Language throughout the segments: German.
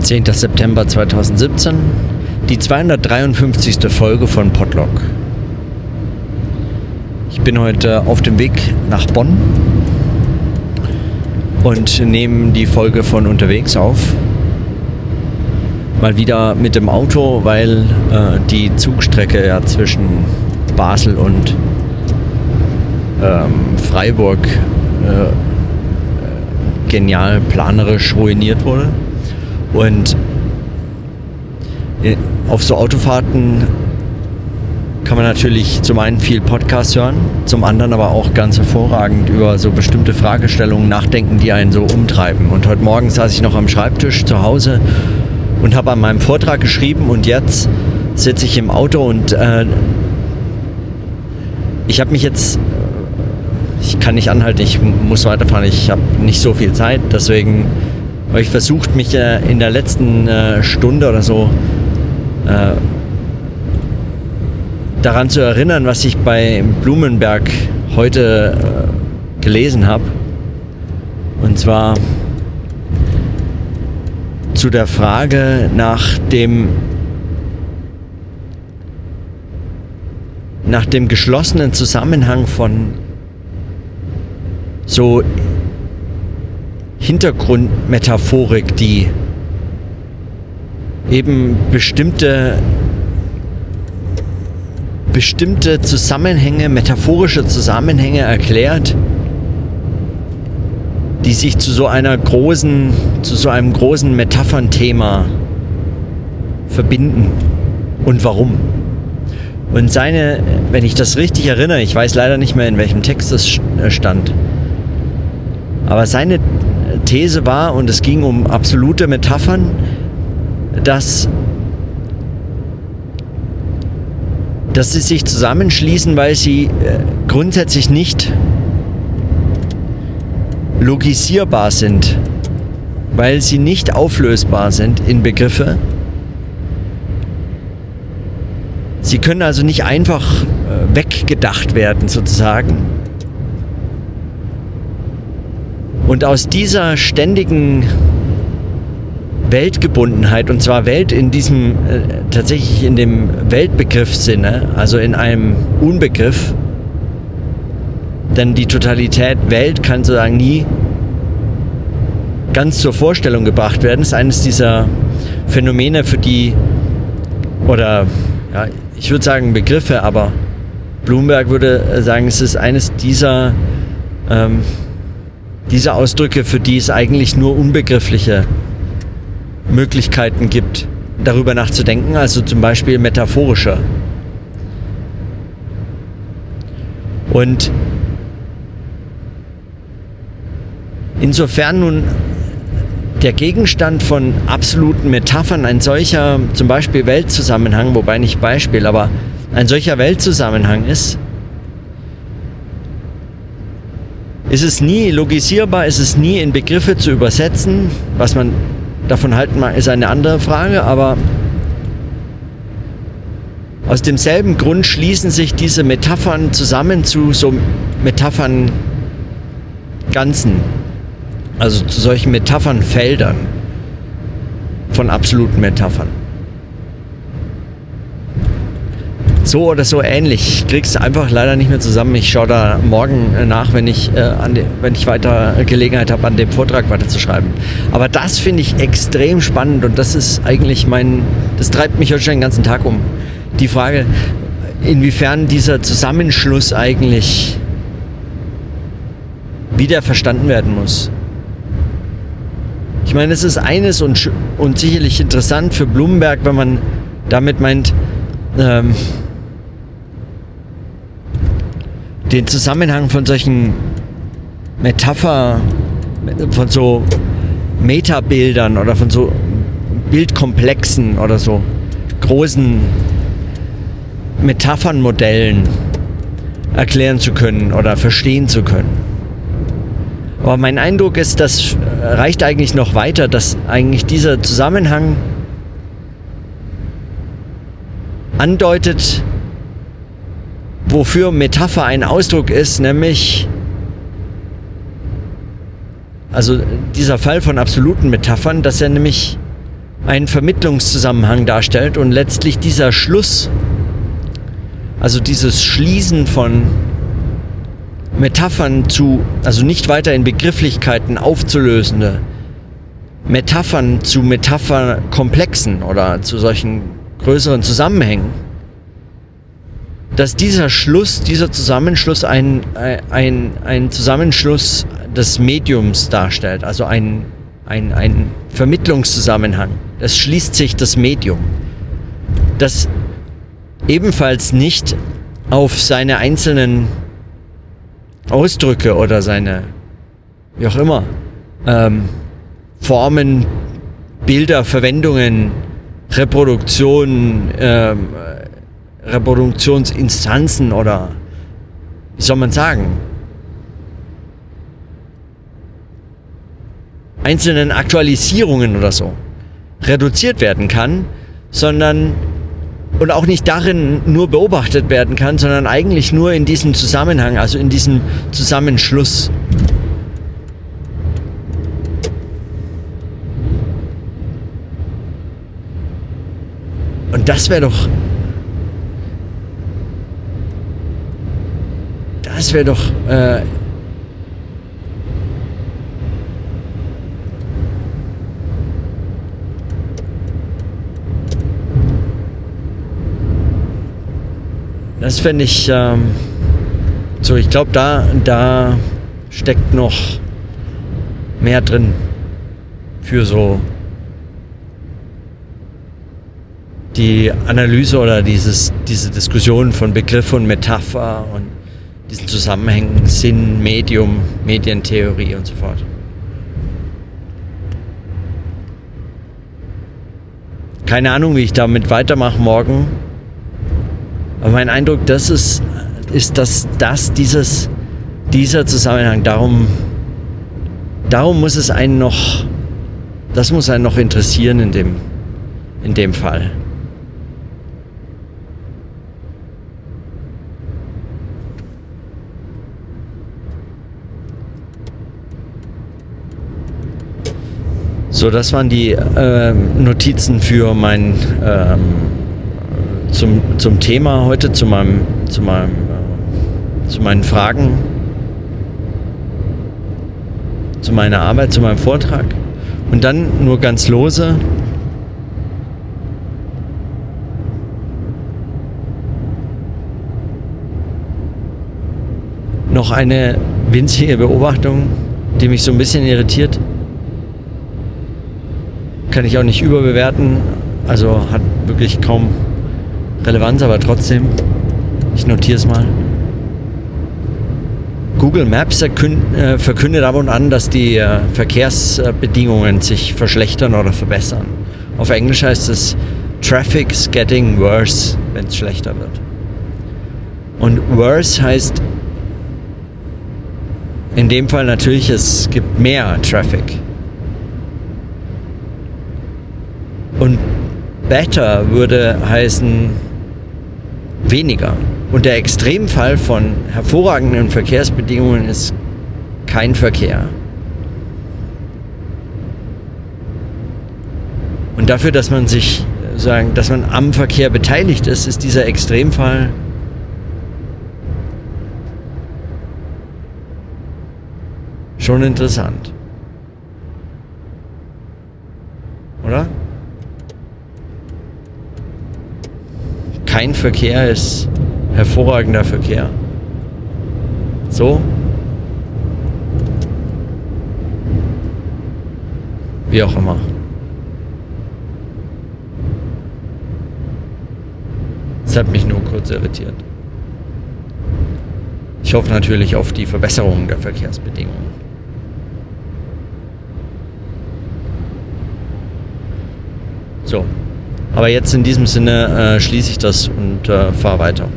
10. September 2017, die 253. Folge von Podlog. Ich bin heute auf dem Weg nach Bonn und nehme die Folge von unterwegs auf. Mal wieder mit dem Auto, weil äh, die Zugstrecke ja zwischen Basel und ähm, Freiburg äh, genial planerisch ruiniert wurde. Und äh, auf so Autofahrten kann man natürlich zum einen viel Podcast hören, zum anderen aber auch ganz hervorragend über so bestimmte Fragestellungen nachdenken, die einen so umtreiben. Und heute Morgen saß ich noch am Schreibtisch zu Hause und habe an meinem Vortrag geschrieben und jetzt sitze ich im Auto und äh, ich habe mich jetzt, ich kann nicht anhalten, ich muss weiterfahren, ich habe nicht so viel Zeit, deswegen habe ich versucht, mich äh, in der letzten äh, Stunde oder so äh, daran zu erinnern, was ich bei Blumenberg heute äh, gelesen habe. Und zwar zu der Frage nach dem nach dem geschlossenen Zusammenhang von so Hintergrundmetaphorik, die eben bestimmte bestimmte Zusammenhänge, metaphorische Zusammenhänge erklärt, die sich zu so einer großen, zu so einem großen Metaphernthema verbinden. Und warum? Und seine, wenn ich das richtig erinnere, ich weiß leider nicht mehr, in welchem Text das äh, stand, aber seine These war, und es ging um absolute Metaphern, dass, dass sie sich zusammenschließen, weil sie äh, grundsätzlich nicht logisierbar sind, weil sie nicht auflösbar sind in Begriffe. Sie können also nicht einfach äh, weggedacht werden sozusagen. Und aus dieser ständigen Weltgebundenheit, und zwar Welt in diesem, äh, tatsächlich in dem Weltbegriffssinne, also in einem Unbegriff, denn die Totalität Welt kann sozusagen nie ganz zur Vorstellung gebracht werden. Ist eines dieser Phänomene, für die, oder ja, ich würde sagen Begriffe, aber Bloomberg würde sagen, es ist eines dieser, ähm, dieser Ausdrücke, für die es eigentlich nur unbegriffliche Möglichkeiten gibt, darüber nachzudenken, also zum Beispiel metaphorischer. Und insofern nun der Gegenstand von absoluten Metaphern, ein solcher zum Beispiel Weltzusammenhang, wobei nicht Beispiel, aber ein solcher Weltzusammenhang ist, ist es nie logisierbar, ist es nie in Begriffe zu übersetzen. Was man davon halten mag, ist eine andere Frage, aber aus demselben Grund schließen sich diese Metaphern zusammen zu so Metaphern Ganzen, also zu solchen Metaphernfeldern von absoluten Metaphern. So oder so ähnlich. Ich krieg's einfach leider nicht mehr zusammen. Ich schaue da morgen nach, wenn ich, äh, de, wenn ich weiter Gelegenheit habe, an dem Vortrag weiterzuschreiben. Aber das finde ich extrem spannend und das ist eigentlich mein, das treibt mich heute schon den ganzen Tag um. Die Frage, inwiefern dieser Zusammenschluss eigentlich wieder verstanden werden muss. Ich meine, es ist eines und, und sicherlich interessant für Blumenberg, wenn man damit meint, ähm, den Zusammenhang von solchen Metapher, von so Metabildern oder von so Bildkomplexen oder so großen Metaphernmodellen erklären zu können oder verstehen zu können. Aber mein Eindruck ist, das reicht eigentlich noch weiter, dass eigentlich dieser Zusammenhang andeutet, wofür Metapher ein Ausdruck ist, nämlich also dieser Fall von absoluten Metaphern, dass er nämlich einen Vermittlungszusammenhang darstellt und letztlich dieser Schluss, also dieses Schließen von Metaphern zu, also nicht weiter in Begrifflichkeiten aufzulösende Metaphern zu Metapherkomplexen oder zu solchen größeren Zusammenhängen, dass dieser Schluss, dieser Zusammenschluss ein, ein, ein Zusammenschluss des Mediums darstellt, also ein, ein, ein Vermittlungszusammenhang. Es schließt sich das Medium, das ebenfalls nicht auf seine einzelnen Ausdrücke oder seine, wie auch immer, ähm, Formen, Bilder, Verwendungen, Reproduktionen, ähm, Reproduktionsinstanzen oder wie soll man sagen, einzelnen Aktualisierungen oder so reduziert werden kann, sondern und auch nicht darin nur beobachtet werden kann, sondern eigentlich nur in diesem Zusammenhang, also in diesem Zusammenschluss. Und das wäre doch. Das wäre doch. Äh, Das fände ich ähm, so, ich glaube, da, da steckt noch mehr drin für so die Analyse oder dieses, diese Diskussion von Begriff und Metapher und diesen Zusammenhängen Sinn, Medium, Medientheorie und so fort. Keine Ahnung, wie ich damit weitermache morgen. Aber mein Eindruck, das ist, ist dass das dieses, dieser Zusammenhang, darum, darum muss es einen noch, das muss einen noch interessieren in dem, in dem Fall. So, das waren die äh, Notizen für mein ähm, zum, zum Thema heute, zu, meinem, zu, meinem, äh, zu meinen Fragen, zu meiner Arbeit, zu meinem Vortrag. Und dann nur ganz lose. Noch eine winzige Beobachtung, die mich so ein bisschen irritiert. Kann ich auch nicht überbewerten. Also hat wirklich kaum Relevanz, aber trotzdem, ich notiere es mal. Google Maps äh, verkündet ab und an, dass die äh, Verkehrsbedingungen sich verschlechtern oder verbessern. Auf Englisch heißt es Traffic's getting worse, wenn es schlechter wird. Und worse heißt in dem Fall natürlich, es gibt mehr Traffic. Und better würde heißen, weniger. Und der Extremfall von hervorragenden Verkehrsbedingungen ist kein Verkehr. Und dafür, dass man sich sagen, dass man am Verkehr beteiligt ist, ist dieser Extremfall schon interessant. Oder? Kein Verkehr ist hervorragender Verkehr. So? Wie auch immer. Das hat mich nur kurz irritiert. Ich hoffe natürlich auf die Verbesserung der Verkehrsbedingungen. So, aber jetzt in diesem Sinne äh, schließe ich das und äh, fahre weiter.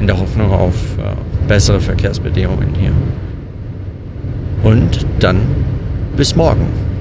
In der Hoffnung auf äh, bessere Verkehrsbedingungen hier. Und dann bis morgen.